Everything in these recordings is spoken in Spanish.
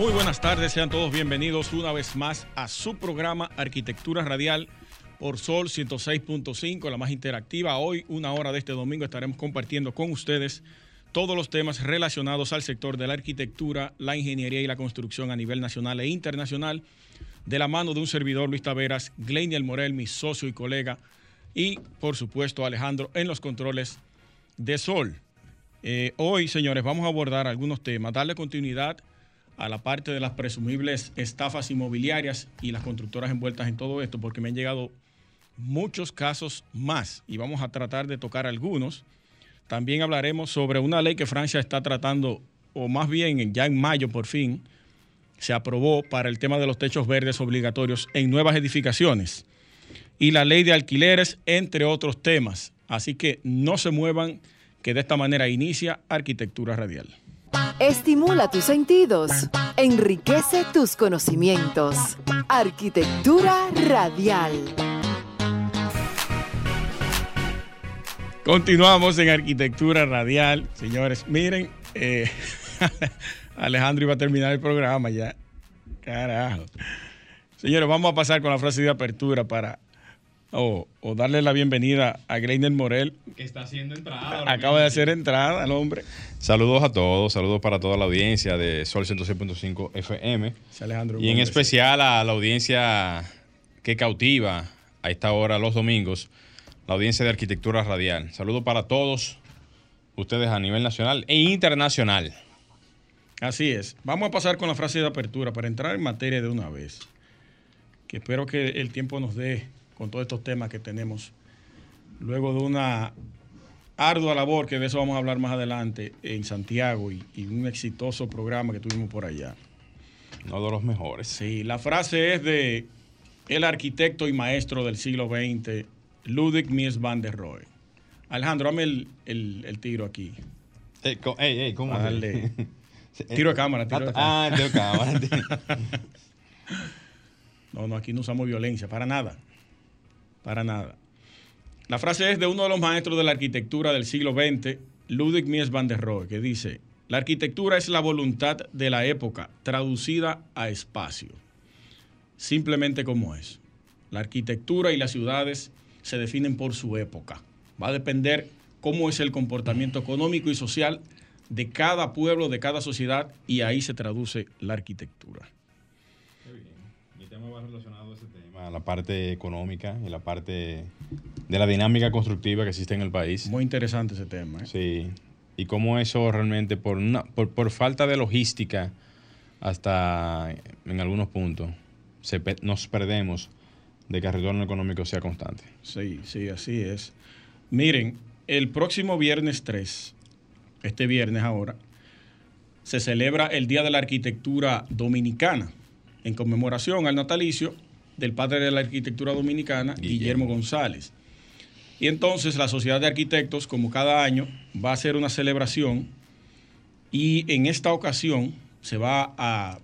Muy buenas tardes, sean todos bienvenidos una vez más a su programa Arquitectura Radial por Sol 106.5, la más interactiva. Hoy, una hora de este domingo, estaremos compartiendo con ustedes todos los temas relacionados al sector de la arquitectura, la ingeniería y la construcción a nivel nacional e internacional, de la mano de un servidor, Luis Taveras, Gleiniel Morel, mi socio y colega, y por supuesto Alejandro en los controles de Sol. Eh, hoy, señores, vamos a abordar algunos temas, darle continuidad a la parte de las presumibles estafas inmobiliarias y las constructoras envueltas en todo esto, porque me han llegado muchos casos más y vamos a tratar de tocar algunos. También hablaremos sobre una ley que Francia está tratando, o más bien ya en mayo por fin, se aprobó para el tema de los techos verdes obligatorios en nuevas edificaciones y la ley de alquileres, entre otros temas. Así que no se muevan, que de esta manera inicia Arquitectura Radial. Estimula tus sentidos, enriquece tus conocimientos. Arquitectura Radial. Continuamos en Arquitectura Radial. Señores, miren, eh, Alejandro iba a terminar el programa ya. Carajo. Señores, vamos a pasar con la frase de apertura para o, darle la bienvenida a Greiner Morel. Que está haciendo entrada. Acaba de hacer entrada al hombre. Saludos a todos, saludos para toda la audiencia de Sol 106.5 FM. Alejandro y en especial a la audiencia que cautiva a esta hora los domingos, la audiencia de Arquitectura Radial. Saludos para todos ustedes a nivel nacional e internacional. Así es. Vamos a pasar con la frase de apertura para entrar en materia de una vez. Que espero que el tiempo nos dé con todos estos temas que tenemos, luego de una ardua labor, que de eso vamos a hablar más adelante, en Santiago y, un exitoso programa que tuvimos por allá. Uno de los mejores. Sí, la frase es de el arquitecto y maestro del siglo XX, Ludwig Mies van der Rohe. Alejandro, dame el, tiro aquí. Ey, ey, ¿cómo? Dale. tiro de cámara, tiro de cámara. Ah, tiro de cámara. no, no, aquí no usamos violencia, para nada. Para nada. La frase es de uno de los maestros de la arquitectura del siglo XX, Ludwig Mies van der Rohe, que dice, la arquitectura es la voluntad de la época traducida a espacio. Simplemente como es. La arquitectura y las ciudades se definen por su época. Va a depender cómo es el comportamiento económico y social de cada pueblo, de cada sociedad, y ahí se traduce la arquitectura. Qué bien. Mi tema va relacionado a la parte económica y la parte de la dinámica constructiva que existe en el país. Muy interesante ese tema. ¿eh? Sí, y cómo eso realmente, por, una, por, falta de logística, hasta en algunos puntos, se, nos perdemos de que el retorno económico sea constante. Sí, sí, así es. Miren, el próximo viernes 3, este viernes ahora, se celebra el Día de la Arquitectura Dominicana en conmemoración al natalicio del padre de la arquitectura dominicana, Guillermo, González. Y entonces la Sociedad de Arquitectos, como cada año, va a hacer una celebración y en esta ocasión se va a,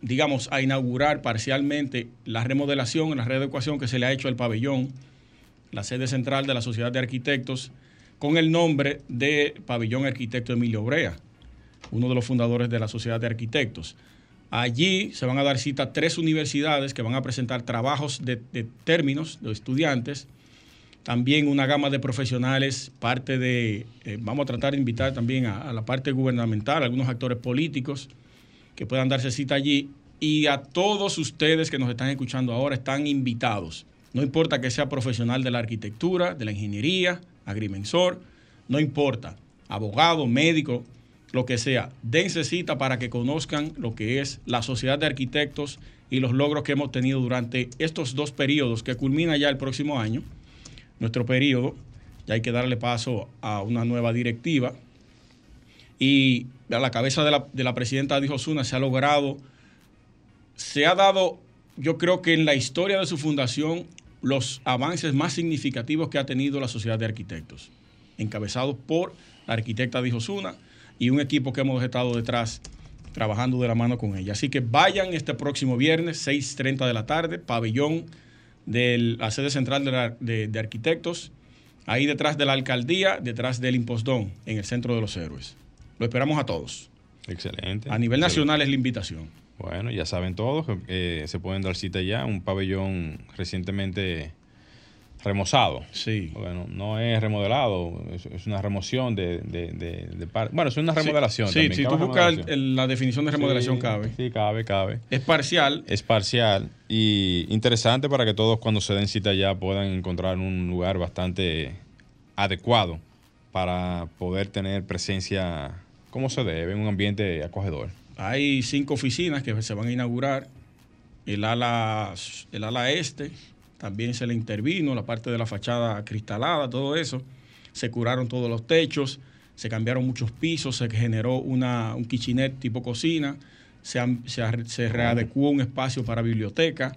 digamos, a inaugurar parcialmente la remodelación, la readecuación que se le ha hecho al pabellón, la sede central de la Sociedad de Arquitectos, con el nombre de Pabellón Arquitecto Emilio Brea, uno de los fundadores de la Sociedad de Arquitectos. Allí se van a dar cita tres universidades que van a presentar trabajos de, términos de estudiantes, también una gama de profesionales, parte de, eh, vamos a tratar de invitar también a, la parte gubernamental, algunos actores políticos que puedan darse cita allí y a todos ustedes que nos están escuchando ahora están invitados. No importa que sea profesional de la arquitectura, de la ingeniería, agrimensor, no importa, abogado, médico, lo que sea, dense cita para que conozcan lo que es la Sociedad de Arquitectos y los logros que hemos tenido durante estos dos periodos que culmina ya el próximo año. Nuestro periodo, ya hay que darle paso a una nueva directiva. Y a la cabeza de la, de la presidenta Adi Osuna se ha logrado, se ha dado, yo creo que en la historia de su fundación, los avances más significativos que ha tenido la sociedad de arquitectos, encabezados por la arquitecta Dijosuna y un equipo que hemos estado detrás trabajando de la mano con ella. Así que vayan este próximo viernes, 6.30 de la tarde, pabellón de la sede central de, de, arquitectos, ahí detrás de la alcaldía, detrás del impostón, en el centro de los héroes. Lo esperamos a todos. Excelente. A nivel nacional es la invitación. Bueno, ya saben todos que eh, se pueden dar cita ya, un pabellón recientemente remozado. Sí. Bueno, no es remodelado, es, una remoción de, de, Bueno, es una remodelación. Sí, si tú buscas la definición de remodelación, cabe. Sí, cabe, cabe. Es parcial. Es parcial y interesante para que todos cuando se den cita ya puedan encontrar un lugar bastante adecuado para poder tener presencia como se debe, en un ambiente acogedor. Hay cinco oficinas que se van a inaugurar. El ala, el ala este, también se le intervino, la parte de la fachada cristalada, todo eso. Se curaron todos los techos, se cambiaron muchos pisos, se generó una, un kitchenet tipo cocina, se, se, readecuó un espacio para biblioteca.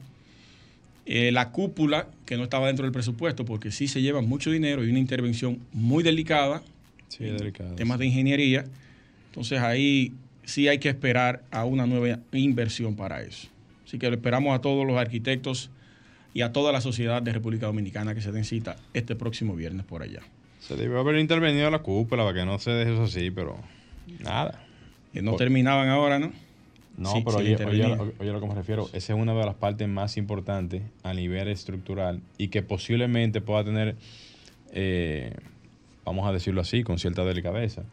Eh, la cúpula, que no estaba dentro del presupuesto, porque sí se lleva mucho dinero y una intervención muy delicada, sí, delicada temas de ingeniería. Entonces ahí sí hay que esperar a una nueva inversión para eso. Así que lo esperamos a todos los arquitectos y a toda la sociedad de República Dominicana que se den cita este próximo viernes por allá. Se debe haber intervenido la cúpula para que no se deje eso así, pero nada. Que no terminaban ahora, ¿no? No, pero oye, oye, oye, lo que me refiero, esa es una de las partes más importantes a nivel estructural y que posiblemente pueda tener, eh, vamos a decirlo así, con cierta delicadeza.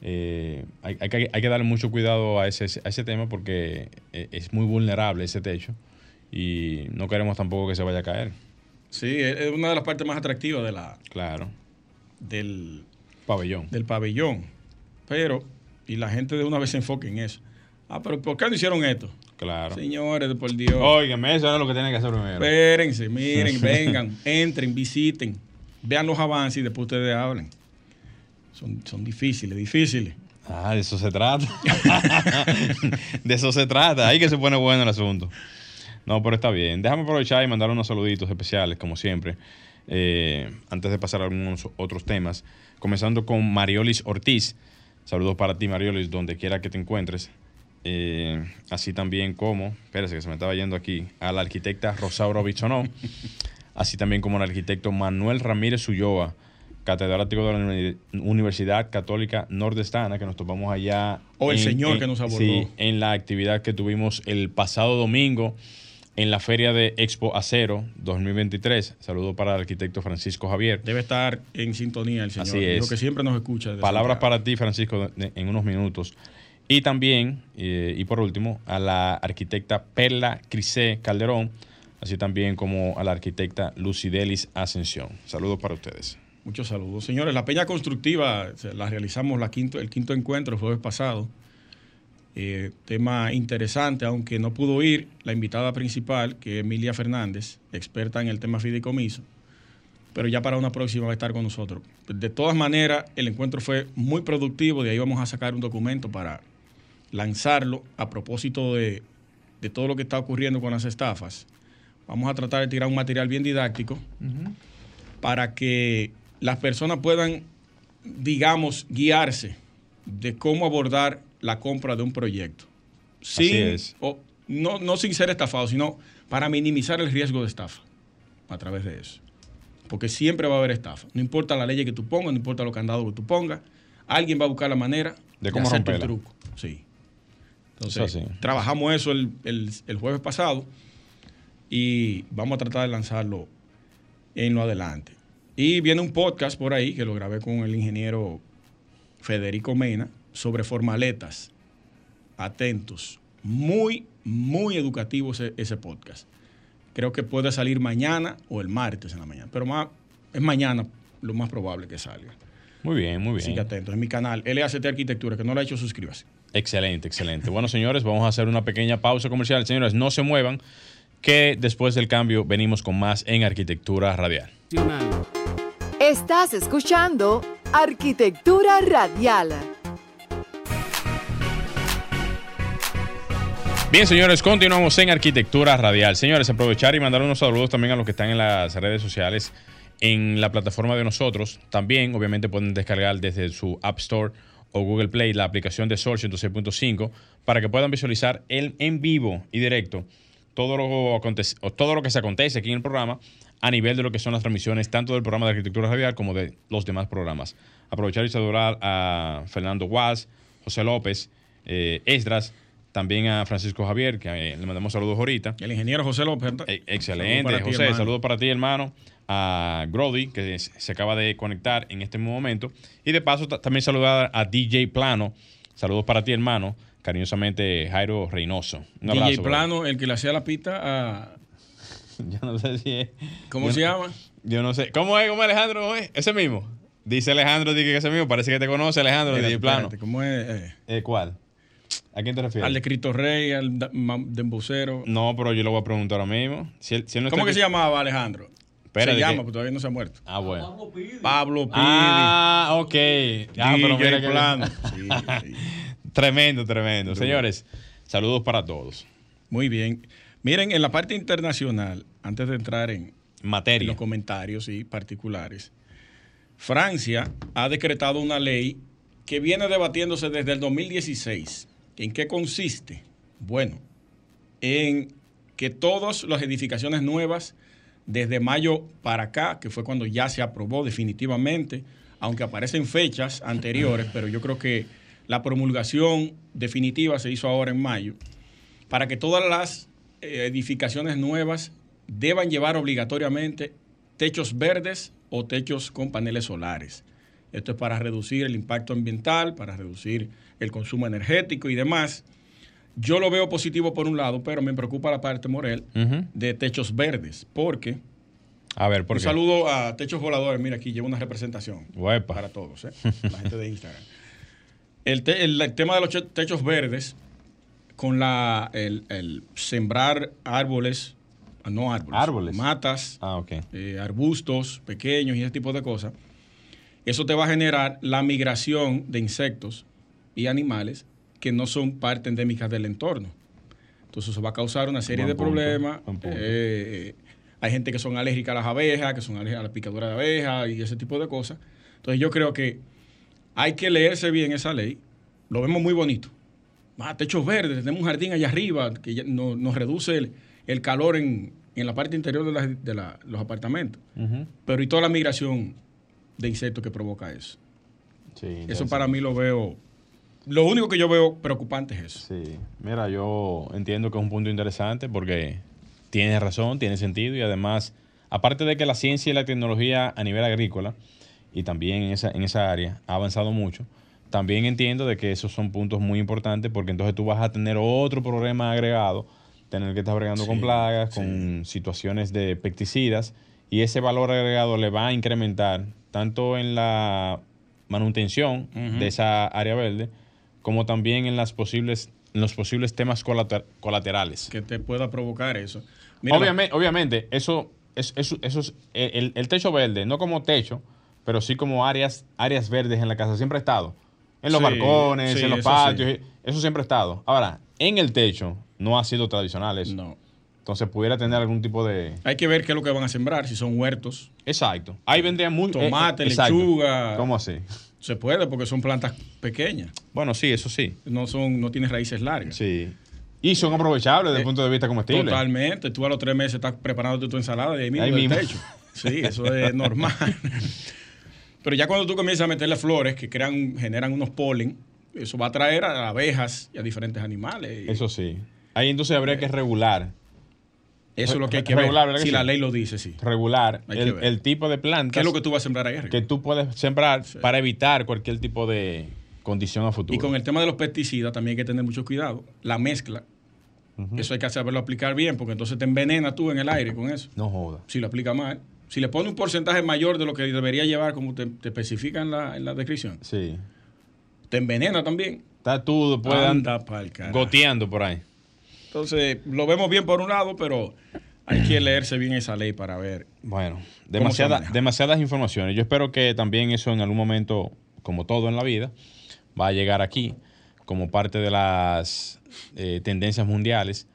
Eh, hay, hay, que, hay, que, darle mucho cuidado a ese, a ese tema porque eh, es muy vulnerable ese techo y no queremos tampoco que se vaya a caer. Sí, es una de las partes más atractivas de la claro del pabellón. Del pabellón. Pero y la gente de una vez se enfoque en eso. Ah, pero ¿por qué no hicieron esto? Claro. Señores, por Dios. Óigame, eso es lo que tienen que hacer primero. Espérense, miren, vengan, entren, visiten, vean los avances y después ustedes hablen. Son, son difíciles, difíciles. Ah, de eso se trata. de eso se trata. Ahí que se pone bueno el asunto. No, pero está bien. Déjame aprovechar y mandar unos saluditos especiales, como siempre, eh, antes de pasar a algunos otros temas. Comenzando con Mariolis Ortiz. Saludos para ti, Mariolis, donde quiera que te encuentres. Eh, así también como, espérese que se me estaba yendo aquí, a la arquitecta Rosauro Bichonó. así también como al arquitecto Manuel Ramírez Ulloa, catedrático de la Universidad Católica Nordestana, que nos topamos allá. O el señor que nos abordó. Sí, en la actividad que tuvimos el pasado domingo en la feria de Expo Acero 2023. Saludo para el arquitecto Francisco Javier. Debe estar en sintonía el señor. Así es. que siempre nos escucha. Palabras para ti, Francisco, en unos minutos. Y también, eh, y por último, a la arquitecta Perla Crisé Calderón, así también como a la arquitecta Lucidelis Ascensión. Saludos para ustedes. Muchos saludos. Señores, la Peña Constructiva la realizamos la quinto, el quinto encuentro el jueves pasado. Eh, tema interesante, aunque no pudo ir la invitada principal, que es Emilia Fernández, experta en el tema fideicomiso, pero ya para una próxima va a estar con nosotros. De todas maneras, el encuentro fue muy productivo, de ahí vamos a sacar un documento para lanzarlo a propósito de, todo lo que está ocurriendo con las estafas. Vamos a tratar de tirar un material bien didáctico para que las personas puedan, digamos, guiarse de cómo abordar la compra de un proyecto. Sin, O, no, no sin ser estafado, sino para minimizar el riesgo de estafa a través de eso. Porque siempre va a haber estafa. No importa la ley que tú pongas, no importa los candados que tú pongas, alguien va a buscar la manera de, cómo hacer el truco. Sí. Entonces, trabajamos eso el, el, jueves pasado y vamos a tratar de lanzarlo en lo adelante. Y viene un podcast por ahí que lo grabé con el ingeniero Federico Mena, sobre formaletas. Atentos. Muy, muy educativo ese, podcast. Creo que puede salir mañana o el martes en la mañana. Pero más, es mañana lo más probable que salga. Muy bien, muy bien. Así que atentos. En mi canal, LACT Arquitectura, que no lo ha hecho, suscríbase. Excelente, excelente. bueno, señores, vamos a hacer una pequeña pausa comercial. Señores, no se muevan, que después del cambio venimos con más en Arquitectura Radial. Estás escuchando Arquitectura Radial. Bien, señores, continuamos en Arquitectura Radial. Señores, aprovechar y mandar unos saludos también a los que están en las redes sociales, en la plataforma de nosotros. También, obviamente, pueden descargar desde su App Store o Google Play la aplicación de Sol 106.5 para que puedan visualizar el, en vivo y directo todo lo, todo lo que se acontece aquí en el programa a nivel de lo que son las transmisiones tanto del programa de Arquitectura Radial como de los demás programas. Aprovechar y saludar a Fernando Guas, José López, eh, Esdras, también a Francisco Javier, que eh, le mandamos saludos ahorita. El ingeniero José López. Eh, excelente, Saludos para ti, José. Saludos para ti, hermano. A Grody, que se acaba de conectar en este momento. Y de paso, ta- también saludar a DJ Plano. Saludos para ti, hermano. Cariñosamente, Jairo Reynoso. Un abrazo, DJ bro. Plano, el que le hacía la pista a. Yo no sé si es. ¿Cómo yo se no- llama? Yo no sé. ¿Cómo es? ¿Cómo es Alejandro? ¿Cómo es? Ese mismo. Dice Alejandro, dice que ese mismo. Parece que te conoce, Alejandro, Espérate, DJ Plano. espérate, ¿Cómo es? Eh, Eh, ¿Cuál? ¿A quién te refieres? al de Cristo Rey, al dembocero. No, pero yo lo voy a preguntar ahora mismo. Si él- si él no ¿Cómo que se llamaba Alejandro? Se llama, que- porque todavía no se ha muerto. Ah, bueno. Pablo Pili. Ah, ok. Ah, pero mira que- Plano. Sí, sí. Tremendo, tremendo. Señores, saludos para todos. Muy bien. Miren, en la parte internacional, antes de entrar en, en Materia. los comentarios y particulares, Francia ha decretado una ley que viene debatiéndose desde el 2016. ¿En qué consiste? Bueno, en que todas las edificaciones nuevas, desde mayo para acá, que fue cuando ya se aprobó definitivamente, aunque aparecen fechas anteriores, pero yo creo que la promulgación definitiva se hizo ahora en mayo, para que todas las eh, edificaciones nuevas deban llevar obligatoriamente techos verdes o techos con paneles solares. Esto es para reducir el impacto ambiental, para reducir el consumo energético y demás. Yo lo veo positivo por un lado, pero me preocupa la parte, Morel, de techos verdes, porque A ver, ¿por un qué? saludo a Techos Voladores, mira aquí llevo una representación Uepa. para todos, ¿eh? la gente de Instagram. El, te- el- el tema de los techos verdes, con la, el, el sembrar árboles, ah, no árboles, Árboles. matas, Ah, eh, arbustos pequeños y ese tipo de cosas, eso te va a generar la migración de insectos y animales que no son parte endémica del entorno. Entonces eso va a causar una serie Buen de punto, problemas. Eh, hay gente que son alérgicas a las abejas, que son alérgicas a la picadura de abejas y ese tipo de cosas. Entonces yo creo que hay que leerse bien esa ley. Lo vemos muy bonito. Ah, techos verdes, tenemos un jardín allá arriba que ya no- nos reduce el, el calor en, en la parte interior de, las- de la- los apartamentos. Pero y toda la migración de insectos que provoca eso. Sí, Eso para mí lo veo. Lo único que yo veo preocupante es eso. Sí, mira, yo entiendo que es un punto interesante porque tiene razón, tiene sentido y además, aparte de que la ciencia y la tecnología a nivel agrícola y también en esa, en esa área ha avanzado mucho, también entiendo de que esos son puntos muy importantes porque entonces tú vas a tener otro problema agregado, tener que estar bregando con plagas, sí. con situaciones de pesticidas y ese valor agregado le va a incrementar tanto en la manutención de esa área verde como también en las posibles en los posibles temas colater- colaterales. Que te pueda provocar eso. Obviamente, obviamente, eso es, eso, eso es el, el techo verde, no como techo, pero sí como áreas, áreas verdes en la casa, siempre ha estado. En los Sí, balcones, sí, en los eso patios, sí. eso siempre ha estado. Ahora, en el techo no ha sido tradicional eso. No. Entonces pudiera tener algún tipo de... Hay que ver qué es lo que van a sembrar, si son huertos. Exacto. Ahí vendría muy... Tomate, eh, exacto. lechuga. ¿Cómo así? Se puede porque son plantas pequeñas. Bueno, sí, eso sí. No son, no tienen raíces largas. Sí. Y son aprovechables desde el Eh, punto de vista comestible. Totalmente. Tú a los tres meses estás preparando tu ensalada de ahí mismo Ahí del mismo. techo. Sí, eso es normal. Pero ya cuando tú comienzas a meterle flores que crean, generan unos polen, eso va a atraer a abejas y a diferentes animales. Eso sí. Ahí entonces habría que regular, Eso es lo que hay que regular, ver. ¿verdad que Si sí? la ley lo dice, sí. regular el, tipo de plantas ¿Qué es lo que tú vas a sembrar ahí arriba? que tú puedes sembrar para evitar cualquier tipo de condición a futuro. Y con el tema de los pesticidas también hay que tener mucho cuidado. La mezcla, eso hay que saberlo aplicar bien, porque entonces te envenena tú en el aire con eso. No joda. Si lo aplica mal. Si le pone un porcentaje mayor de lo que debería llevar, como te, te especifica en la, en la descripción, Sí. te envenena también. Está tú puedes Anda goteando por ahí. Entonces, lo vemos bien por un lado, pero hay que leerse bien esa ley para ver. Bueno, demasiada- demasiadas informaciones. Yo espero que también eso en algún momento, como todo en la vida, va a llegar aquí. como parte de las eh, tendencias mundiales,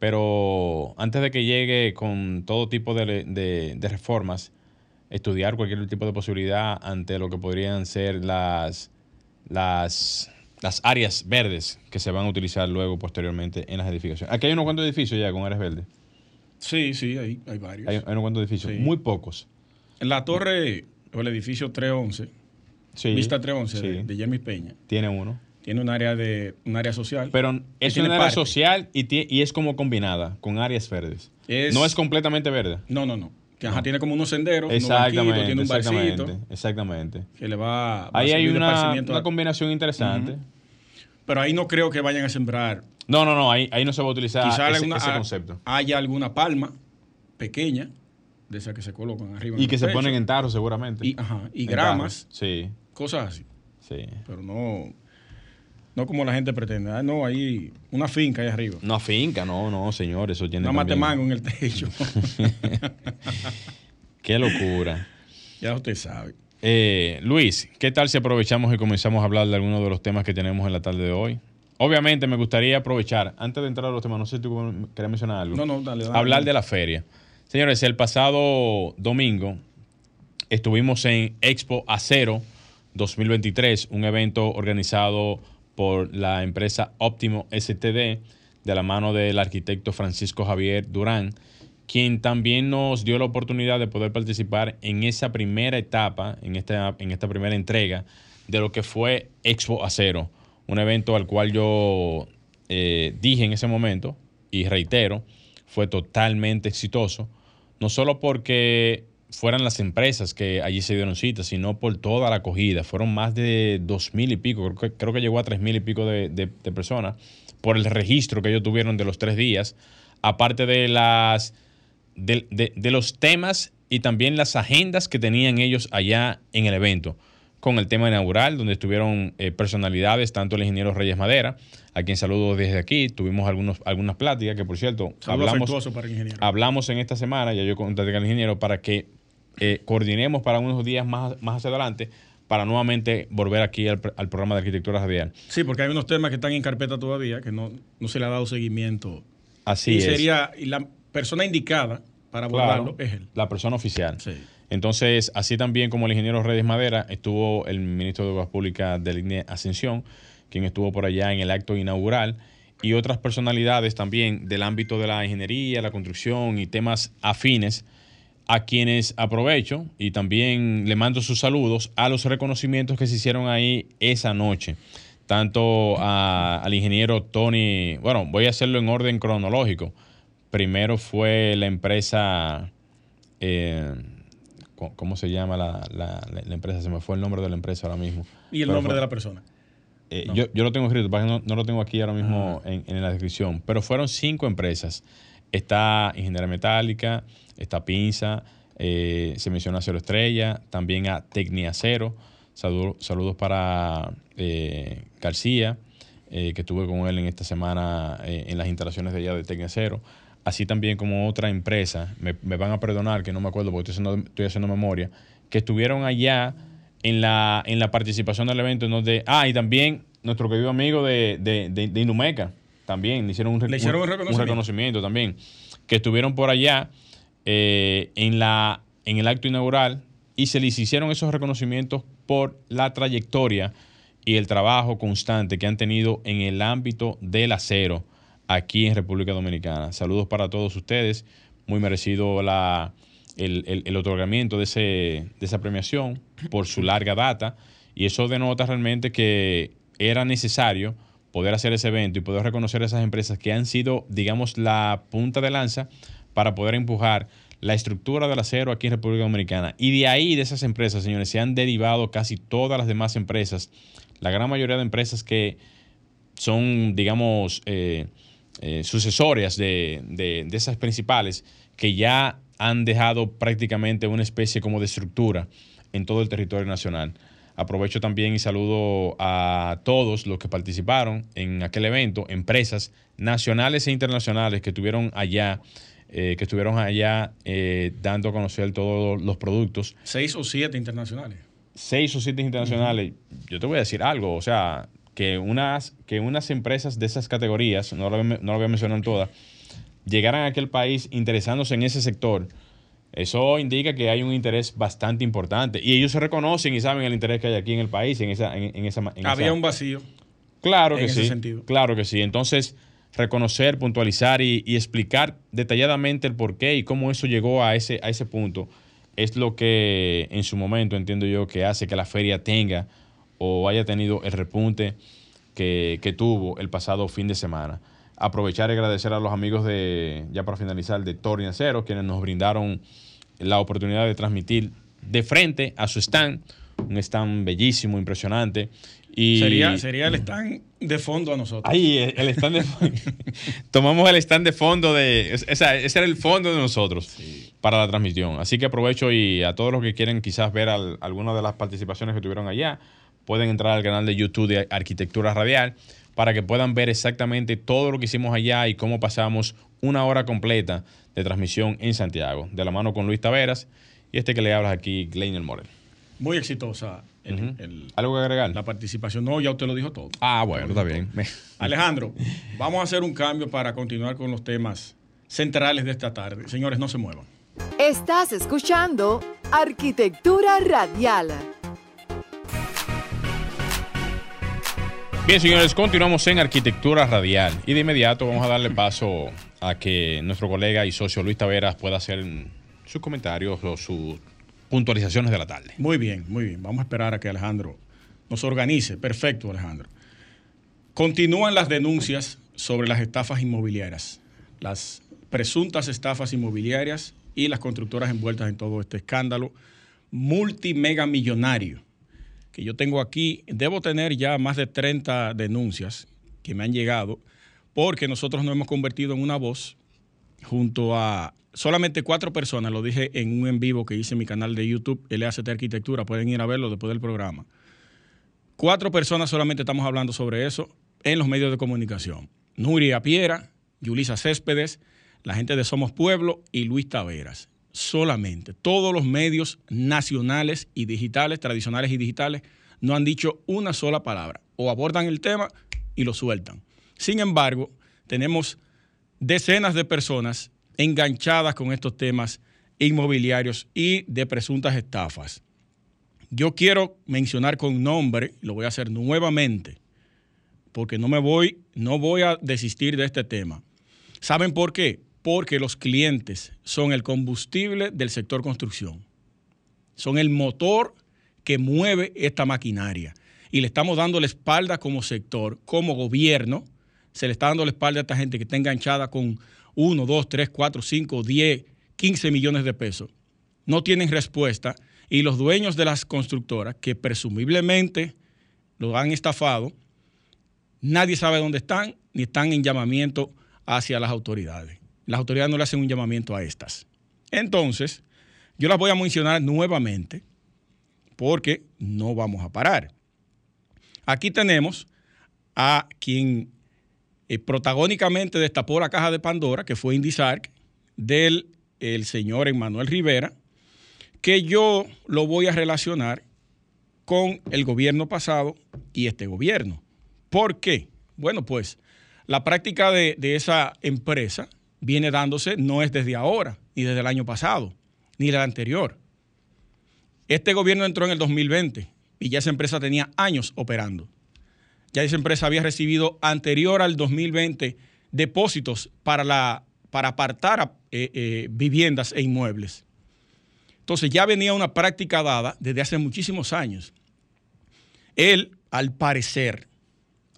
pero antes de que llegue con todo tipo de, de- de reformas, estudiar cualquier tipo de posibilidad ante lo que podrían ser las, las, las áreas verdes que se van a utilizar luego posteriormente en las edificaciones. Aquí hay unos cuantos edificios ya con áreas verdes. Sí, sí, hay, hay varios. Hay, hay unos cuantos edificios, Sí. muy pocos. En la torre o el edificio 311, Sí, Vista 311 de, sí, de Jeremy Peña, tiene uno. tiene un área de un área social. Pero es una área social y, y es como combinada con áreas verdes. Es- No es completamente verde. No, no, no. Que, ajá, tiene como unos senderos, unos Exactamente, banquitos, tiene un exactamente, barcito exactamente. que le va, va a Ahí hay servir de una, una a- combinación interesante. Pero ahí no creo que vayan a sembrar. No, no, no, ahí, ahí no se va a utilizar ese, alguna- ese concepto. haya alguna palma pequeña, de esas que se colocan arriba. Y que se ponen en tarros seguramente. Y, ajá, y En gramas, tarros. Sí, cosas así. sí. Pero no, no como la gente pretende. Ah, no, ahí una finca ahí arriba. No finca, no, no, señor, eso tiene Una también- mango en el techo. Qué locura. ya usted sabe. Eh, Luis, ¿qué tal si aprovechamos y comenzamos a hablar de algunos de los temas que tenemos en la tarde de hoy? Obviamente me gustaría aprovechar, antes de entrar a los temas, no sé si tú querías mencionar algo. No, no, dale, dale. Hablar de la feria. Señores, el pasado domingo estuvimos en Expo Acero 2023, un evento organizado por la empresa Óptimo STD, de la mano del arquitecto Francisco Javier Durán, quien también nos dio la oportunidad de poder participar en esa primera etapa, en esta, en esta primera entrega de lo que fue Expo Acero, un evento al cual yo eh, dije en ese momento y reitero, fue totalmente exitoso, no solo porque fueran las empresas que allí se dieron cita, sino por toda la acogida. Fueron más de dos mil y pico, creo que, creo que llegó a tres mil y pico de, de- de personas por el registro que ellos tuvieron de los tres días, aparte de las de, de- de los temas y también las agendas que tenían ellos allá en el evento. Con el tema inaugural, donde estuvieron eh, personalidades, tanto el ingeniero Reyes Madera, a quien saludo desde aquí. Tuvimos algunos, algunas pláticas que, por cierto, hablamos, para el hablamos en esta semana, ya yo contacté al ingeniero para que eh, coordinemos para unos días más, más hacia adelante para nuevamente volver aquí al, al programa de arquitectura radial. Sí, porque hay unos temas que están en carpeta todavía que no, no se le ha dado seguimiento. Así y es. sería, y la persona indicada para abordarlo Claro, es él. la persona oficial. Sí. Entonces, así también como el ingeniero Reyes Madera, estuvo el ministro de Obras Públicas de línea Ascensión, quien estuvo por allá en el acto inaugural, y otras personalidades también del ámbito de la ingeniería, la construcción y temas afines, a quienes aprovecho y también le mando sus saludos a los reconocimientos que se hicieron ahí esa noche. Tanto a- al ingeniero Tony, bueno, voy a hacerlo en orden cronológico. Primero fue la empresa, eh, ¿cómo se llama la, la- empresa? Se me fue el nombre de la empresa ahora mismo. Y el Pero nombre fue- de la persona. eh, No. yo, yo lo tengo escrito, no, no lo tengo aquí ahora mismo en, en la descripción, pero fueron cinco empresas. Está Ingeniería Metálica, está Pinza, eh, se menciona Acero Estrella, también a Tecniacero. Saludo- saludos para eh, García, eh, que estuve con él en esta semana eh, en las instalaciones de allá de Tecniacero. Así también como otra empresa, me, me van a perdonar que no me acuerdo porque estoy haciendo, estoy haciendo memoria, que estuvieron allá en la, en la participación del evento. En donde, ah, y también nuestro querido amigo de, de, de, de Inumeca, también le hicieron un, Le hicieron un reconocimiento. reconocimiento también, que estuvieron por allá eh, en, la, en el acto inaugural y se les hicieron esos reconocimientos por la trayectoria y el trabajo constante que han tenido en el ámbito del acero aquí en República Dominicana. Saludos para todos ustedes, muy merecido la, el, el- el otorgamiento de, ese, de esa premiación por su larga data y eso denota realmente que era necesario poder hacer ese evento y poder reconocer a esas empresas que han sido, digamos, la punta de lanza para poder empujar la estructura del acero aquí en República Dominicana. Y de ahí, de esas empresas, señores, se han derivado casi todas las demás empresas, la gran mayoría de empresas que son, digamos, eh, eh, sucesorias de, de- esas principales que ya han dejado prácticamente una especie como de estructura en todo el territorio nacional. Aprovecho también y saludo a todos los que participaron en aquel evento, empresas nacionales e internacionales que estuvieron allá, eh, que estuvieron allá eh, dando a conocer todos los productos Seis o siete internacionales. seis o siete internacionales, yo te voy a decir algo, o sea, que unas, que unas empresas de esas categorías, no lo, no lo voy a mencionar todas, llegaran a aquel país interesándose en ese sector, eso indica que hay un interés bastante importante. Y ellos se reconocen y saben el interés que hay aquí en el país, en esa... En, esa Había un vacío. Claro que sí. Claro que sí. Entonces, reconocer, puntualizar y, explicar detalladamente el por qué y cómo eso llegó a ese, a ese punto es lo que en su momento entiendo yo que hace que la feria tenga o haya tenido el repunte que, tuvo el pasado fin de semana aprovechar y agradecer a los amigos de, ya para finalizar, de Torre Acero, quienes nos brindaron la oportunidad de transmitir de frente a su stand, un stand bellísimo, impresionante. Y, sería, sería el stand de fondo a nosotros. Ahí, el stand de Tomamos el stand de fondo de. ese era el fondo de nosotros para la transmisión. Así que aprovecho y a todos los que quieren quizás ver alguna de las participaciones que tuvieron allá, pueden entrar al canal de YouTube de Arquitectura Radial para que puedan ver exactamente todo lo que hicimos allá y cómo pasamos una hora completa de transmisión en Santiago, de la mano con Luis Taveras y este que le hablas aquí, Gleiner Morel. Muy exitosa. ¿Algo que agregar? La participación. No, ya usted lo dijo todo. Ah, bueno, está bien. Alejandro, vamos a hacer un cambio para continuar con los temas centrales de esta tarde. Señores, no se muevan. Estás escuchando Arquitectura Radial. Bien, señores, continuamos en Arquitectura Radial y de inmediato vamos a darle paso a que nuestro colega y socio Luis Taveras pueda hacer sus comentarios o sus puntualizaciones de la tarde. Muy bien, muy bien. Vamos a esperar a que Alejandro nos organice. Perfecto, Alejandro. Continúan las denuncias sobre las estafas inmobiliarias, las presuntas estafas inmobiliarias y las constructoras envueltas en todo este escándalo multimega millonario que yo tengo aquí, debo tener ya más de 30 denuncias que me han llegado, porque nosotros nos hemos convertido en una voz junto a solamente cuatro personas, lo dije en un en vivo que hice en mi canal de YouTube, LACT Arquitectura, pueden ir a verlo después del programa. Cuatro personas solamente estamos hablando sobre eso en los medios de comunicación. Nuria Piera, Yulisa Céspedes, la gente de Somos Pueblo y Luis Taveras solamente. Todos los medios nacionales y digitales, tradicionales y digitales, no han dicho una sola palabra. O abordan el tema y lo sueltan. Sin embargo, tenemos decenas de personas enganchadas con estos temas inmobiliarios y de presuntas estafas. Yo quiero mencionar con nombre, lo voy a hacer nuevamente, porque no me voy, no voy a desistir de este tema. ¿Saben por qué? porque los clientes son el combustible del sector construcción. Son el motor que mueve esta maquinaria. Y le estamos dando la espalda como sector, como gobierno, se le está dando la espalda a esta gente que está enganchada con 1, 2, 3, 4, 5, 10, 15 millones de pesos. No tienen respuesta y los dueños de las constructoras, que presumiblemente lo han estafado, nadie sabe dónde están ni están en llamamiento hacia las autoridades las autoridades no le hacen un llamamiento a estas. Entonces, yo las voy a mencionar nuevamente porque no vamos a parar. Aquí tenemos a quien eh, protagónicamente destapó la caja de Pandora, que fue Indisarc, del el señor Emmanuel Rivera, que yo lo voy a relacionar con el gobierno pasado y este gobierno. ¿Por qué? Bueno, pues la práctica de, de esa empresa viene dándose no es desde ahora, ni desde el año pasado, ni del anterior. Este gobierno entró en el 2020 y ya esa empresa tenía años operando. Ya esa empresa había recibido anterior al 2020 depósitos para, la, para apartar eh, eh, viviendas e inmuebles. Entonces ya venía una práctica dada desde hace muchísimos años. Él, al parecer,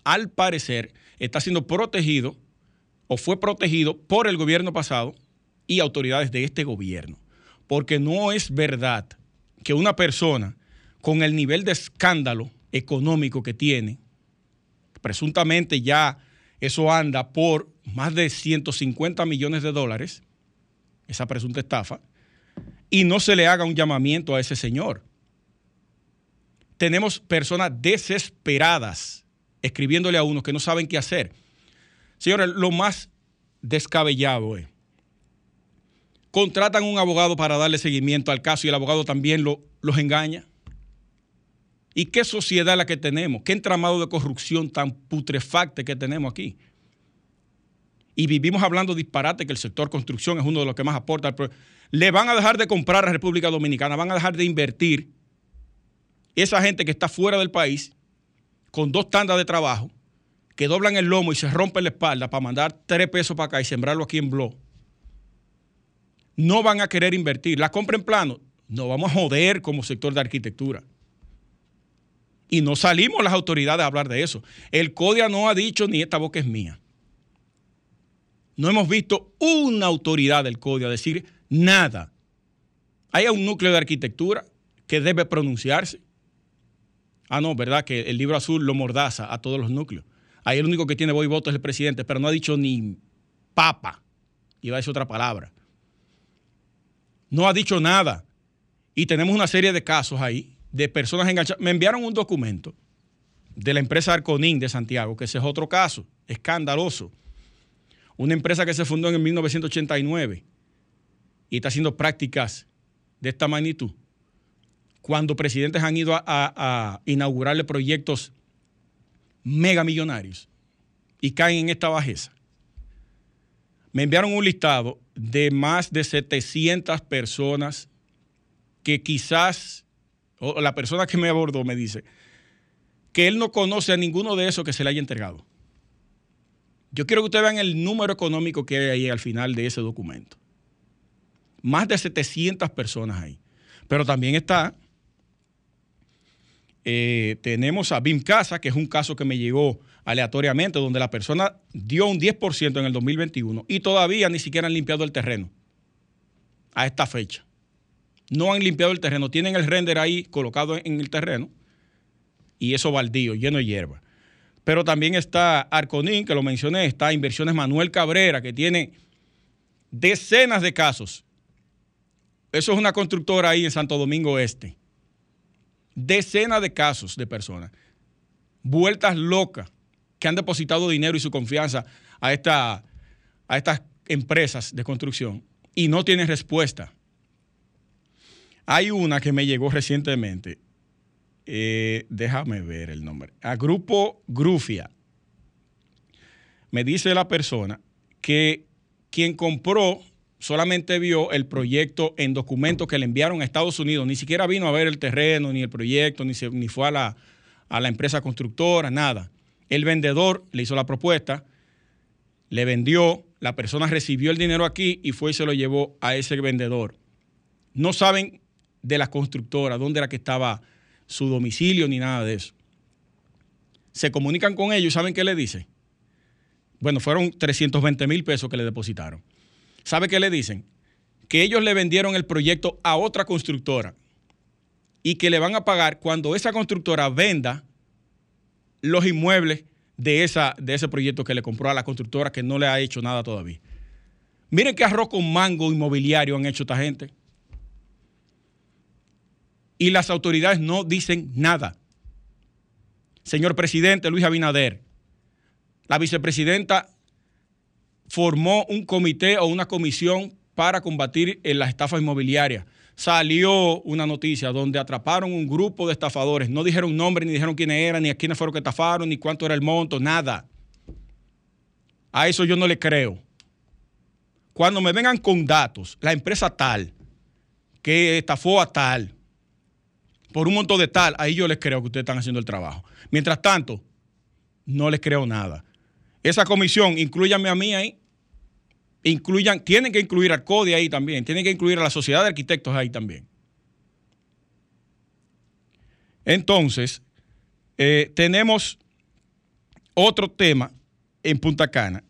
al parecer, está siendo protegido o fue protegido por el gobierno pasado y autoridades de este gobierno. Porque no es verdad que una persona con el nivel de escándalo económico que tiene, presuntamente ya eso anda por más de 150 millones de dólares, esa presunta estafa, y no se le haga un llamamiento a ese señor. Tenemos personas desesperadas escribiéndole a uno que no saben qué hacer Señores, lo más descabellado es, contratan un abogado para darle seguimiento al caso y el abogado también lo, los engaña. ¿Y qué sociedad la que tenemos? ¿Qué entramado de corrupción tan putrefacte que tenemos aquí? Y vivimos hablando disparate que el sector construcción es uno de los que más aporta. Le van a dejar de comprar a República Dominicana, van a dejar de invertir. Esa gente que está fuera del país, con dos tandas de trabajo, que doblan el lomo y se rompen la espalda para mandar tres pesos para acá y sembrarlo aquí en Blo, no van a querer invertir. La compra en plano, no vamos a joder como sector de arquitectura. Y no salimos las autoridades a hablar de eso. El CODIA no ha dicho ni esta boca es mía. No hemos visto una autoridad del CODIA decir nada. Hay un núcleo de arquitectura que debe pronunciarse. Ah, no, ¿verdad? Que el libro azul lo mordaza a todos los núcleos. Ahí el único que tiene voz y voto es el presidente, pero no ha dicho ni papa. Iba a decir otra palabra. No ha dicho nada. Y tenemos una serie de casos ahí de personas enganchadas. Me enviaron un documento de la empresa Arconín de Santiago, que ese es otro caso, escandaloso. Una empresa que se fundó en 1989 y está haciendo prácticas de esta magnitud. Cuando presidentes han ido a, inaugurarle proyectos megamillonarios y caen en esta bajeza. Me enviaron un listado de más de 700 personas que quizás o la persona que me abordó me dice que él no conoce a ninguno de esos que se le haya entregado. Yo quiero que ustedes vean el número económico que hay ahí al final de ese documento. Más de 700 personas ahí. Pero también está, eh, tenemos a BIM Casa, que es un caso que me llegó aleatoriamente, donde la persona dio un 10% en el 2021 y todavía ni siquiera han limpiado el terreno a esta fecha no han limpiado el terreno, tienen el render ahí colocado en el terreno y eso baldío, lleno de hierba. Pero también está Arconín, que lo mencioné, está Inversiones Manuel Cabrera, que tiene decenas de casos. Eso es una constructora ahí en Santo Domingo Este. Decenas de casos de personas. Vueltas locas que han depositado dinero y su confianza a, esta, a estas empresas de construcción y no tienen respuesta. Hay una que me llegó recientemente. Eh, déjame ver el nombre. A Grupo Grufia. Me dice la persona que quien compró solamente vio el proyecto en documentos que le enviaron a Estados Unidos. Ni siquiera vino a ver el terreno, ni el proyecto, ni, ni fue a la, a la empresa constructora, nada. El vendedor le hizo la propuesta, le vendió, la persona recibió el dinero aquí y fue y se lo llevó a ese vendedor. No saben de la constructora, dónde era que estaba su domicilio ni nada de eso. Se comunican con ellos ¿saben qué le dicen? Bueno, fueron 320 mil pesos que le depositaron. ¿Sabe qué le dicen? Que ellos le vendieron el proyecto a otra constructora y que le van a pagar cuando esa constructora venda los inmuebles de, esa, de ese proyecto que le compró a la constructora que no le ha hecho nada todavía. Miren qué arroz con mango inmobiliario han hecho esta gente y las autoridades no dicen nada. Señor presidente Luis Abinader, la vicepresidenta formó un comité o una comisión para combatir las estafas inmobiliarias. Salió una noticia donde atraparon un grupo de estafadores. No dijeron nombre, ni dijeron quiénes eran, ni a quiénes fueron que estafaron, ni cuánto era el monto, nada. A eso yo no le creo. Cuando me vengan con datos, la empresa tal, que estafó a tal, por un monto de tal, ahí yo les creo que ustedes están haciendo el trabajo. Mientras tanto, no les creo nada. Esa comisión, incluyanme a mí ahí. Incluyan, tienen que incluir al CODI ahí también, tienen que incluir a la sociedad de arquitectos ahí también. Entonces, eh, tenemos otro tema en Punta Cana,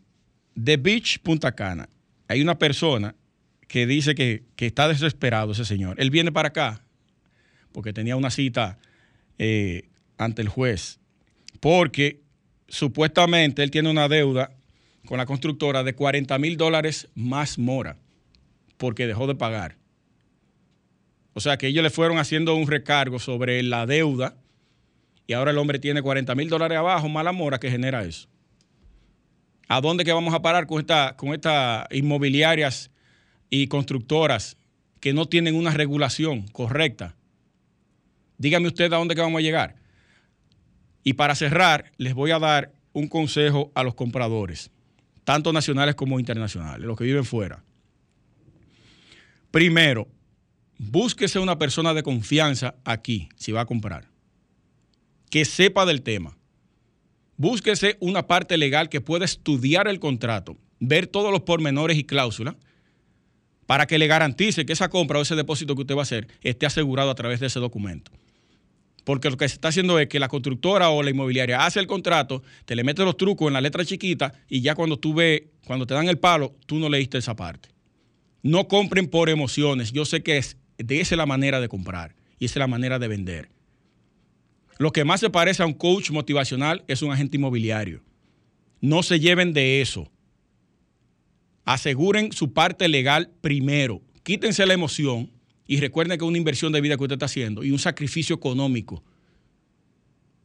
The Beach Punta Cana. Hay una persona que dice que, que está desesperado ese señor. Él viene para acá porque tenía una cita eh, ante el juez, porque supuestamente él tiene una deuda con la constructora de 40 mil dólares más mora, porque dejó de pagar. O sea que ellos le fueron haciendo un recargo sobre la deuda y ahora el hombre tiene 40 mil dólares abajo, más la mora que genera eso. ¿A dónde que vamos a parar con, esta, con estas inmobiliarias y constructoras que no tienen una regulación correcta? Dígame usted a dónde que vamos a llegar. Y para cerrar, les voy a dar un consejo a los compradores, tanto nacionales como internacionales, los que viven fuera. Primero, búsquese una persona de confianza aquí, si va a comprar, que sepa del tema. Búsquese una parte legal que pueda estudiar el contrato, ver todos los pormenores y cláusulas, para que le garantice que esa compra o ese depósito que usted va a hacer esté asegurado a través de ese documento. Porque lo que se está haciendo es que la constructora o la inmobiliaria hace el contrato, te le mete los trucos en la letra chiquita y ya cuando tú ves, cuando te dan el palo, tú no leíste esa parte. No compren por emociones. Yo sé que es, de esa es la manera de comprar y esa es la manera de vender. Lo que más se parece a un coach motivacional es un agente inmobiliario. No se lleven de eso. Aseguren su parte legal primero. Quítense la emoción y recuerden que es una inversión de vida que usted está haciendo y un sacrificio económico.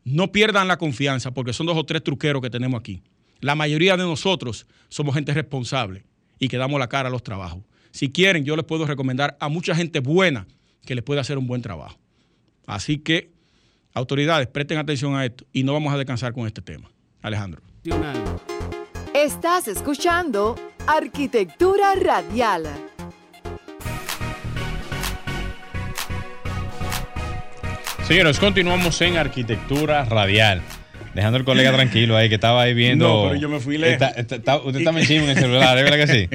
No pierdan la confianza porque son dos o tres truqueros que tenemos aquí. La mayoría de nosotros somos gente responsable y que damos la cara a los trabajos. Si quieren, yo les puedo recomendar a mucha gente buena que les puede hacer un buen trabajo. Así que, autoridades, presten atención a esto y no vamos a descansar con este tema. Alejandro. Estás escuchando Arquitectura Radial. Señores, continuamos en Arquitectura Radial. Dejando al colega tranquilo ahí, que estaba ahí viendo. No, pero yo me fui lejos. Está, está, usted está metido en el celular, ¿es verdad que sí?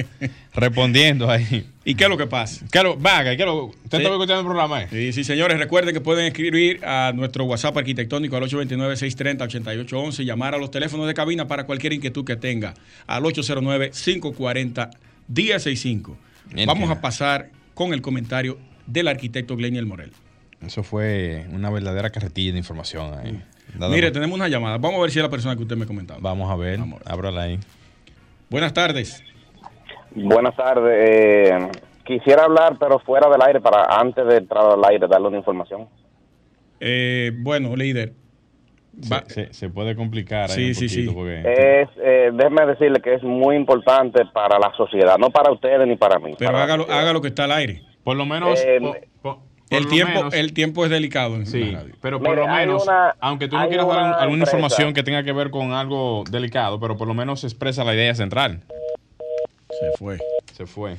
Respondiendo ahí. ¿Y qué es lo que pasa? ¿Qué lo, vaga, ¿qué lo, ¿Usted sí. está escuchando el programa? Eh? Sí, sí, señores, recuerden que pueden escribir a nuestro WhatsApp arquitectónico al 829-630-8811, llamar a los teléfonos de cabina para cualquier inquietud que tenga al 809-540-1065. Vamos a pasar con el comentario del arquitecto Gleniel Morel. Eso fue una verdadera carretilla de información ahí. Mm. Mire, más. tenemos una llamada. Vamos a ver si es la persona que usted me comentaba. Vamos a ver. Ábrala ahí. Buenas tardes. Buenas tardes. Eh, quisiera hablar, pero fuera del aire, para antes de entrar al aire, darle una información. Eh, bueno, líder. Se, se, se, puede complicar. Sí, ahí un sí, sí. Porque... Es, eh, déjeme decirle que es muy importante para la sociedad, no para ustedes ni para mí. Pero para hágalo, hágalo que está al aire. Por lo menos. Eh, por, el tiempo, menos, el tiempo es delicado en sí, la radio. pero por lo menos, una- aunque tú no quieras dar una alguna empresa- información que tenga que ver con algo delicado, pero por lo menos expresa la idea central. Se fue. Se fue.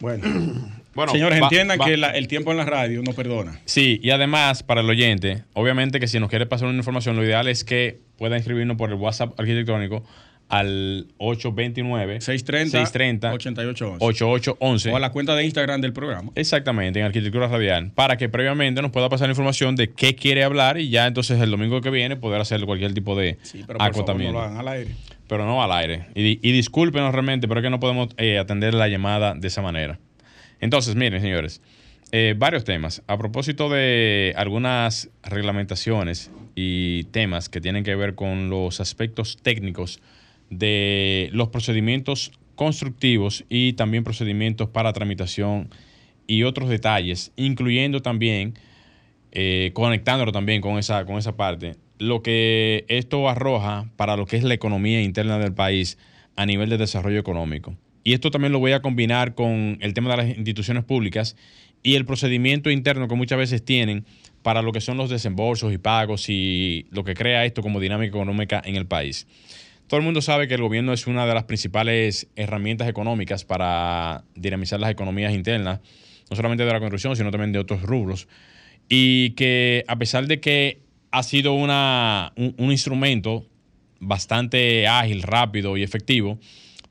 Bueno, Bueno, señores, va- entiendan va- que la- el tiempo en la radio no perdona. Sí, y además, para el oyente, obviamente que si nos quiere pasar una información, lo ideal es que pueda inscribirnos por el WhatsApp arquitectónico al 829 630 630 8811. 8811. O a la cuenta de Instagram del programa. Exactamente, en Arquitectura Radial, para que previamente nos pueda pasar la información de qué quiere hablar y ya entonces el domingo que viene poder hacer cualquier tipo de Sí, pero por favor no acotamiento. lo hagan al aire. pero no al aire. Y discúlpenos realmente, pero es que no podemos eh, atender la llamada de esa manera. Entonces, miren, señores, eh, varios temas. A propósito de algunas reglamentaciones y temas que tienen que ver con los aspectos técnicos de los procedimientos constructivos y también procedimientos para tramitación y otros detalles, incluyendo también eh, conectándolo también con esa, con esa parte, lo que esto arroja para lo que es la economía interna del país a nivel de desarrollo económico. Y esto también lo voy a combinar con el tema de las instituciones públicas y el procedimiento interno que muchas veces tienen para lo que son los desembolsos y pagos y lo que crea esto como dinámica económica en el país. Todo el mundo sabe que el gobierno es una de las principales herramientas económicas para dinamizar las economías internas, no solamente de la construcción, sino también de otros rubros. Y que a pesar de que ha sido una, un, un instrumento bastante ágil, rápido y efectivo,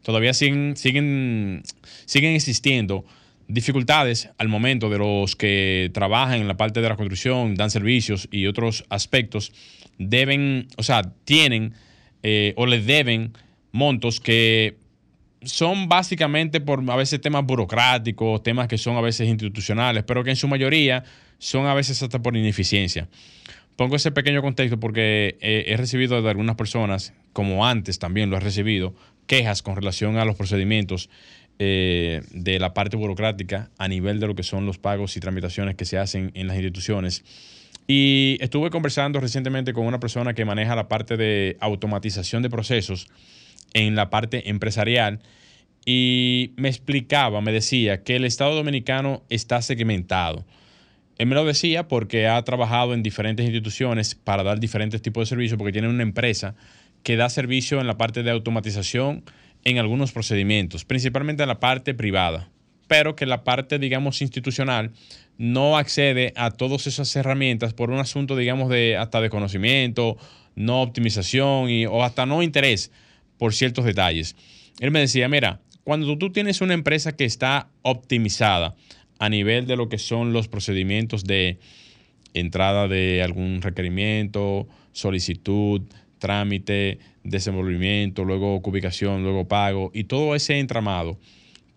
todavía siguen, siguen, siguen existiendo dificultades al momento de los que trabajan en la parte de la construcción, dan servicios y otros aspectos, deben, o sea, tienen eh, o les deben montos que son básicamente por a veces temas burocráticos, temas que son a veces institucionales, pero que en su mayoría son a veces hasta por ineficiencia. Pongo ese pequeño contexto porque eh, he recibido de algunas personas, como antes también lo he recibido, quejas con relación a los procedimientos eh, de la parte burocrática a nivel de lo que son los pagos y tramitaciones que se hacen en las instituciones. Y estuve conversando recientemente con una persona que maneja la parte de automatización de procesos en la parte empresarial y me explicaba, me decía que el Estado dominicano está segmentado. Él me lo decía porque ha trabajado en diferentes instituciones para dar diferentes tipos de servicios, porque tiene una empresa que da servicio en la parte de automatización en algunos procedimientos, principalmente en la parte privada, pero que la parte, digamos, institucional no accede a todas esas herramientas por un asunto, digamos, de hasta de conocimiento, no optimización y, o hasta no interés por ciertos detalles. Él me decía, mira, cuando tú tienes una empresa que está optimizada a nivel de lo que son los procedimientos de entrada de algún requerimiento, solicitud, trámite, desenvolvimiento, luego ubicación, luego pago y todo ese entramado,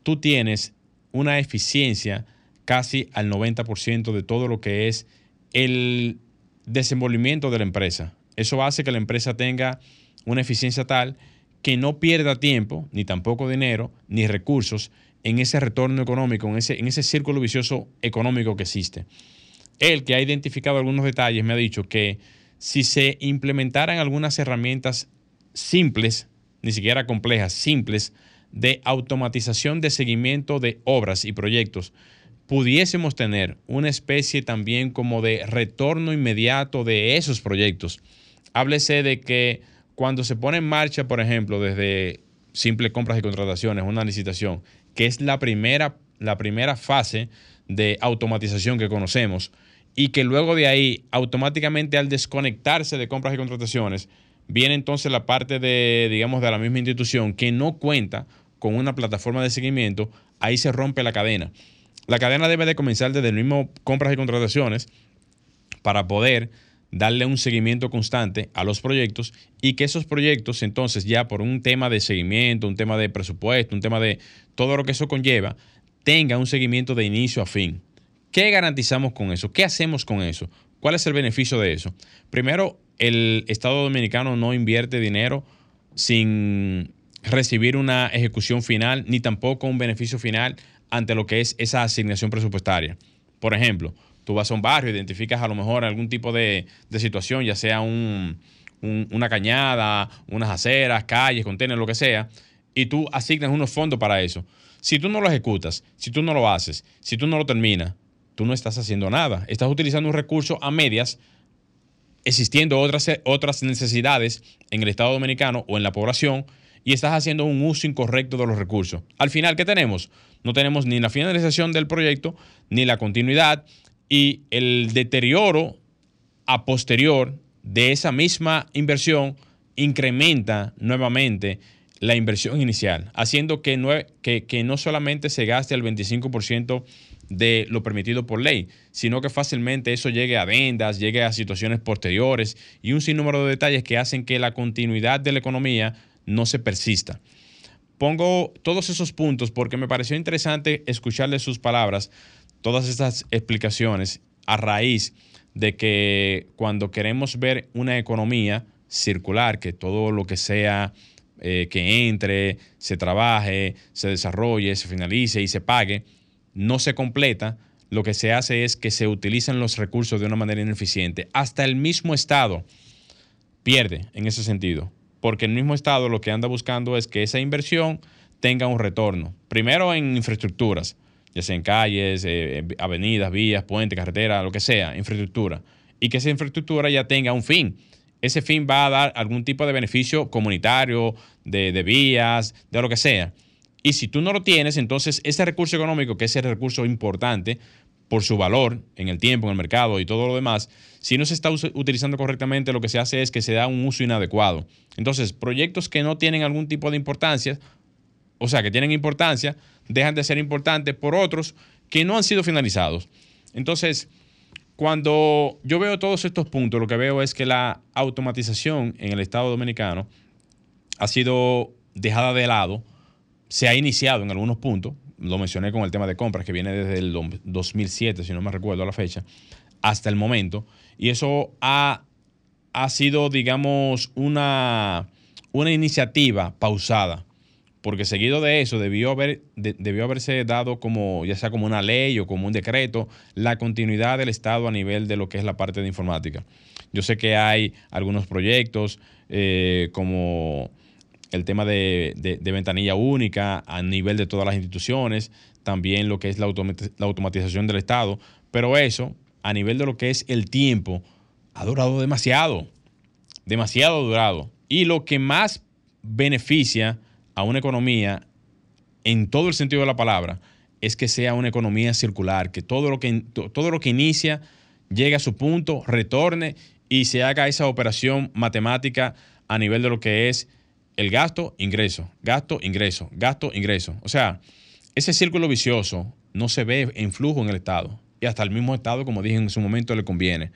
tú tienes una eficiencia casi al 90% de todo lo que es el desenvolvimiento de la empresa. Eso hace que la empresa tenga una eficiencia tal que no pierda tiempo, ni tampoco dinero, ni recursos en ese retorno económico, en ese, en ese círculo vicioso económico que existe. Él, que ha identificado algunos detalles, me ha dicho que si se implementaran algunas herramientas simples, ni siquiera complejas, simples, de automatización de seguimiento de obras y proyectos, pudiésemos tener una especie también como de retorno inmediato de esos proyectos. Háblese de que cuando se pone en marcha, por ejemplo, desde simples compras y contrataciones, una licitación, que es la primera, la primera fase de automatización que conocemos, y que luego de ahí, automáticamente al desconectarse de compras y contrataciones, viene entonces la parte de, digamos, de la misma institución que no cuenta con una plataforma de seguimiento, ahí se rompe la cadena. La cadena debe de comenzar desde el mismo compras y contrataciones para poder darle un seguimiento constante a los proyectos y que esos proyectos entonces ya por un tema de seguimiento, un tema de presupuesto, un tema de todo lo que eso conlleva, tenga un seguimiento de inicio a fin. ¿Qué garantizamos con eso? ¿Qué hacemos con eso? ¿Cuál es el beneficio de eso? Primero, el Estado Dominicano no invierte dinero sin recibir una ejecución final ni tampoco un beneficio final ante lo que es esa asignación presupuestaria. Por ejemplo, tú vas a un barrio, identificas a lo mejor algún tipo de, situación, ya sea una cañada, unas aceras, calles, contenedores, lo que sea, y tú asignas unos fondos para eso. Si tú no lo ejecutas, si tú no lo haces, si tú no lo terminas, tú no estás haciendo nada. Estás utilizando un recurso a medias, existiendo otras, otras necesidades en el Estado Dominicano o en la población, y estás haciendo un uso incorrecto de los recursos. Al final, ¿qué tenemos? no tenemos ni la finalización del proyecto, ni la continuidad y el deterioro a posterior de esa misma inversión incrementa nuevamente la inversión inicial, haciendo que no, que, que no solamente se gaste el 25% de lo permitido por ley, sino que fácilmente eso llegue a vendas, llegue a situaciones posteriores y un sinnúmero de detalles que hacen que la continuidad de la economía no se persista. Pongo todos esos puntos porque me pareció interesante escucharle sus palabras, todas estas explicaciones a raíz de que cuando queremos ver una economía circular, que todo lo que sea eh, que entre, se trabaje, se desarrolle, se finalice y se pague, no se completa, lo que se hace es que se utilizan los recursos de una manera ineficiente. Hasta el mismo Estado pierde en ese sentido porque el mismo Estado lo que anda buscando es que esa inversión tenga un retorno. Primero en infraestructuras, ya sea en calles, eh, avenidas, vías, puentes, carreteras, lo que sea, infraestructura. Y que esa infraestructura ya tenga un fin. Ese fin va a dar algún tipo de beneficio comunitario, de, de vías, de lo que sea. Y si tú no lo tienes, entonces ese recurso económico, que es el recurso importante, por su valor en el tiempo, en el mercado y todo lo demás, si no se está utilizando correctamente, lo que se hace es que se da un uso inadecuado. Entonces, proyectos que no tienen algún tipo de importancia, o sea, que tienen importancia, dejan de ser importantes por otros que no han sido finalizados. Entonces, cuando yo veo todos estos puntos, lo que veo es que la automatización en el Estado Dominicano ha sido dejada de lado, se ha iniciado en algunos puntos, lo mencioné con el tema de compras, que viene desde el 2007, si no me recuerdo la fecha, hasta el momento. Y eso ha, ha sido, digamos, una, una iniciativa pausada, porque seguido de eso debió, haber, debió haberse dado como, ya sea como una ley o como un decreto, la continuidad del Estado a nivel de lo que es la parte de informática. Yo sé que hay algunos proyectos eh, como el tema de, ventanilla única a nivel de todas las instituciones, también lo que es la, automatización del Estado, pero eso a nivel de lo que es el tiempo, ha durado demasiado, demasiado durado. Y lo que más beneficia a una economía en todo el sentido de la palabra es que sea una economía circular, que todo lo que, todo lo que inicia llegue a su punto, retorne y se haga esa operación matemática a nivel de lo que es el gasto, ingreso, gasto, ingreso, gasto, ingreso. O sea, ese círculo vicioso no se ve en flujo en el Estado. Y hasta el mismo Estado, como dije en su momento, le conviene.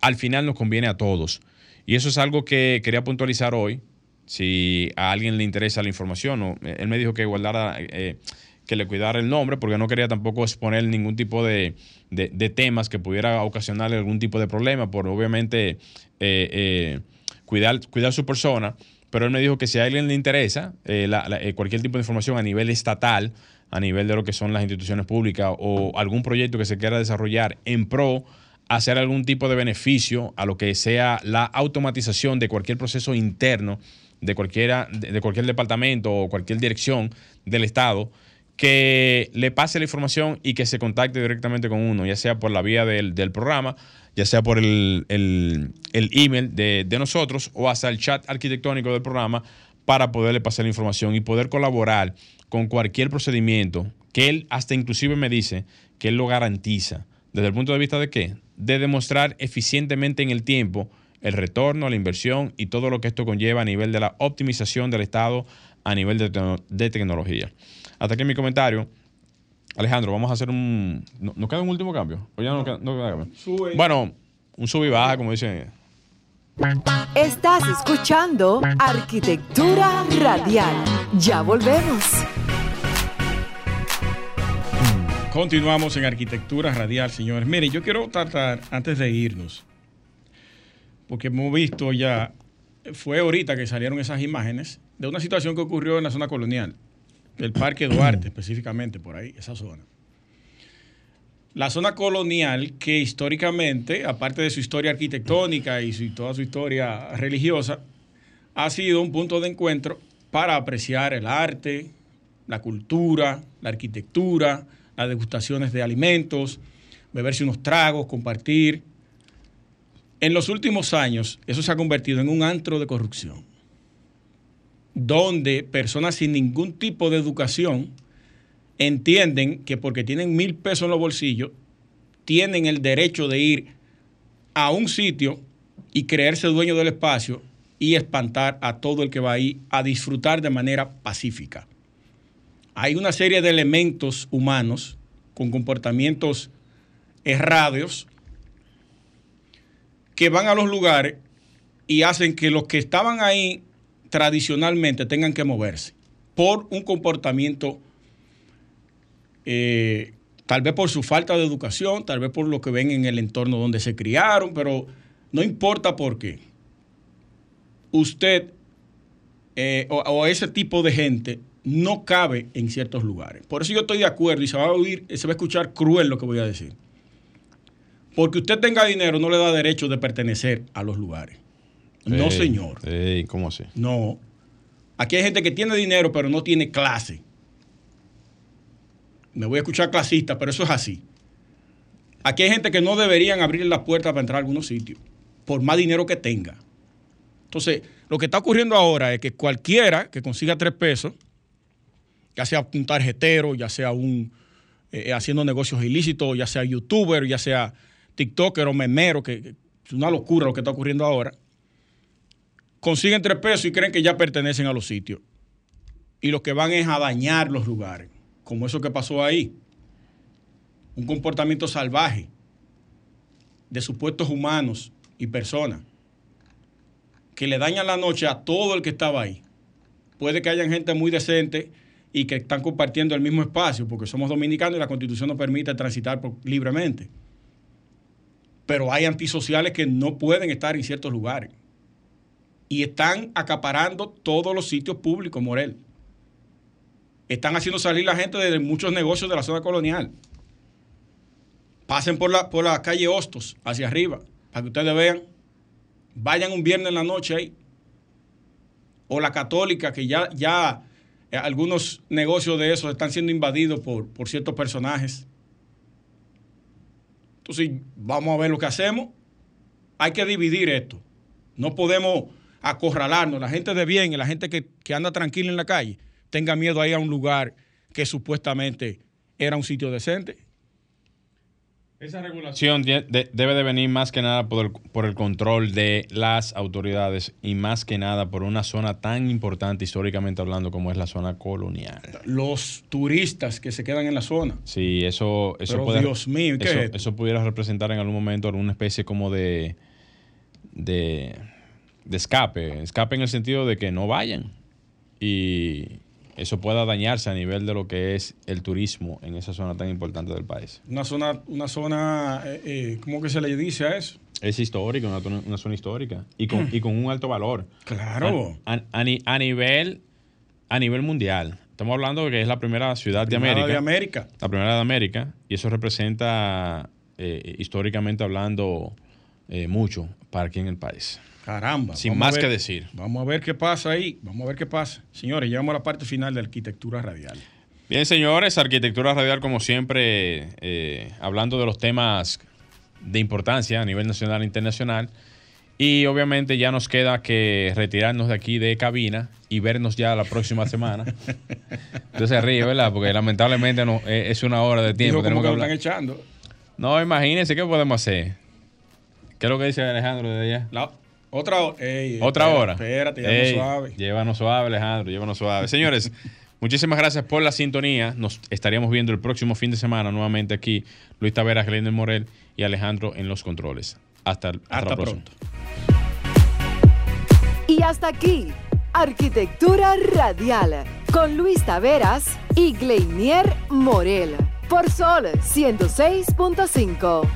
Al final nos conviene a todos. Y eso es algo que quería puntualizar hoy. Si a alguien le interesa la información, él me dijo que guardara, eh, que le cuidara el nombre, porque no quería tampoco exponer ningún tipo de, temas que pudiera ocasionarle algún tipo de problema, por obviamente eh, eh, cuidar, cuidar su persona. Pero él me dijo que si a alguien le interesa cualquier tipo de información a nivel estatal, a nivel de lo que son las instituciones públicas o algún proyecto que se quiera desarrollar en pro hacer algún tipo de beneficio a lo que sea la automatización de cualquier proceso interno de, cualquiera, de, cualquier departamento o cualquier dirección del Estado, que le pase la información y que se contacte directamente con uno, ya sea por la vía del, programa, ya sea por el, email de, de, nosotros o hasta el chat arquitectónico del programa para poderle pasar la información y poder colaborar con cualquier procedimiento que él hasta inclusive me dice que él lo garantiza. ¿Desde el punto de vista de qué? De demostrar eficientemente en el tiempo el retorno, la inversión y todo lo que esto conlleva a nivel de la optimización del Estado a nivel de, tecnología. Hasta aquí mi comentario. Alejandro, vamos a hacer un... ¿Nos queda un último cambio? ¿O ya no, queda, cambio? Bueno, un sub y baja, como dicen. Estás escuchando Arquitectura Radial. Ya volvemos. Continuamos en Arquitectura Radial, señores. Mire, yo quiero tratar, antes de irnos, porque hemos visto ya, fue ahorita que salieron esas imágenes de una situación que ocurrió en la zona colonial, del Parque Duarte específicamente, por ahí, esa zona. La zona colonial, que históricamente, aparte de su historia arquitectónica y toda su historia religiosa, ha sido un punto de encuentro para apreciar el arte, la cultura, la arquitectura, las degustaciones de alimentos, beberse unos tragos, compartir. En los últimos años, eso se ha convertido en un antro de corrupción, donde personas sin ningún tipo de educación entienden que porque tienen mil pesos en los bolsillos, tienen el derecho de ir a un sitio y creerse dueño del espacio y espantar a todo el que va ahí a disfrutar de manera pacífica. Hay una serie de elementos humanos con comportamientos errados que van a los lugares y hacen que los que estaban ahí tradicionalmente tengan que moverse por un comportamiento, eh, tal vez por su falta de educación, tal vez por lo que ven en el entorno donde se criaron, pero no importa por qué. Usted eh, o ese tipo de gente no cabe en ciertos lugares. Por eso yo estoy de acuerdo y se va a oír, se va a escuchar cruel lo que voy a decir. Porque usted tenga dinero no le da derecho de pertenecer a los lugares. No, señor. ¿Cómo así? No. Aquí hay gente que tiene dinero pero no tiene clase. Me voy a escuchar clasista, pero eso es así. Aquí hay gente que no deberían abrir las puertas para entrar a algunos sitios, por más dinero que tenga. Entonces, lo que está ocurriendo ahora es que cualquiera que consiga tres pesos, ya sea un tarjetero, ya sea un eh, haciendo negocios ilícitos, ya sea youtuber, ya sea tiktoker o memero, que, es una locura lo que está ocurriendo ahora, consiguen tres pesos y creen que ya pertenecen a los sitios. Y lo que van es a dañar los lugares, como eso que pasó ahí. Un comportamiento salvaje de supuestos humanos y personas que le dañan la noche a todo el que estaba ahí. Puede que haya gente muy decente y que están compartiendo el mismo espacio, porque somos dominicanos y la constitución nos permite transitar libremente. Pero hay antisociales que no pueden estar en ciertos lugares. Y están acaparando todos los sitios públicos, Morel. Están haciendo salir la gente de muchos negocios de la zona colonial. Pasen por la, por la calle Hostos, hacia arriba, para que ustedes vean. Vayan un viernes en la noche ahí. O la católica, que ya, ya eh, algunos negocios de esos están siendo invadidos por, por ciertos personajes. Entonces, vamos a ver lo que hacemos. Hay que dividir esto. No podemos acorralarnos. La gente de bien y la gente que, que anda tranquila en la calle tenga miedo a ir a un lugar que supuestamente era un sitio decente. Esa regulación de- de- debe de venir más que nada por el, por el control de las autoridades y más que nada por una zona tan importante históricamente hablando como es la zona colonial. Los turistas que se quedan en la zona. Sí, eso, eso Pero, puede- Dios mío, ¿qué eso, es eso pudiera representar en algún momento alguna especie como de, de, de escape. Escape en el sentido de que no vayan. Y eso pueda dañarse a nivel de lo que es el turismo en esa zona tan importante del país. Una zona, una zona, eh, eh, ¿cómo que se le dice a eso? Es histórica, una, zona- una zona histórica. Y con, y con un alto valor. Claro. A, a- a ni- a nivel, a nivel mundial. Estamos hablando de que es la primera ciudad de Primera América. de América. La primera de América. Y eso representa, eh, históricamente hablando, eh, mucho para aquí en el país. Caramba. Sin más ver- que decir. Vamos a ver qué pasa ahí. Vamos a ver qué pasa. Señores, llegamos a la parte final de arquitectura radial. Bien, señores, Arquitectura Radial, como siempre, eh, hablando de los temas de importancia a nivel nacional e internacional. Y obviamente ya nos queda que retirarnos de aquí de cabina y vernos ya la próxima semana. Entonces se ríe, ¿verdad? Porque lamentablemente no, eh, es una hora de tiempo. Dijo tenemos que que lo están echando. No, imagínense, ¿qué podemos hacer? ¿Qué es lo que dice Alejandro de allá? La- otra. Ey, Otra espera- hora. Espérate, Ey, suave. Llévanos suave, Alejandro, llévanos suave. Señores, muchísimas gracias por la sintonía. Nos estaríamos viendo el próximo fin de semana nuevamente aquí. Luis Taveras, Glenda Morel y Alejandro en los controles. Hasta, hasta, Hasta pronto. Y hasta aquí, Arquitectura Radial, con Luis Taveras y Gleinier Morel, por Sol 106.5.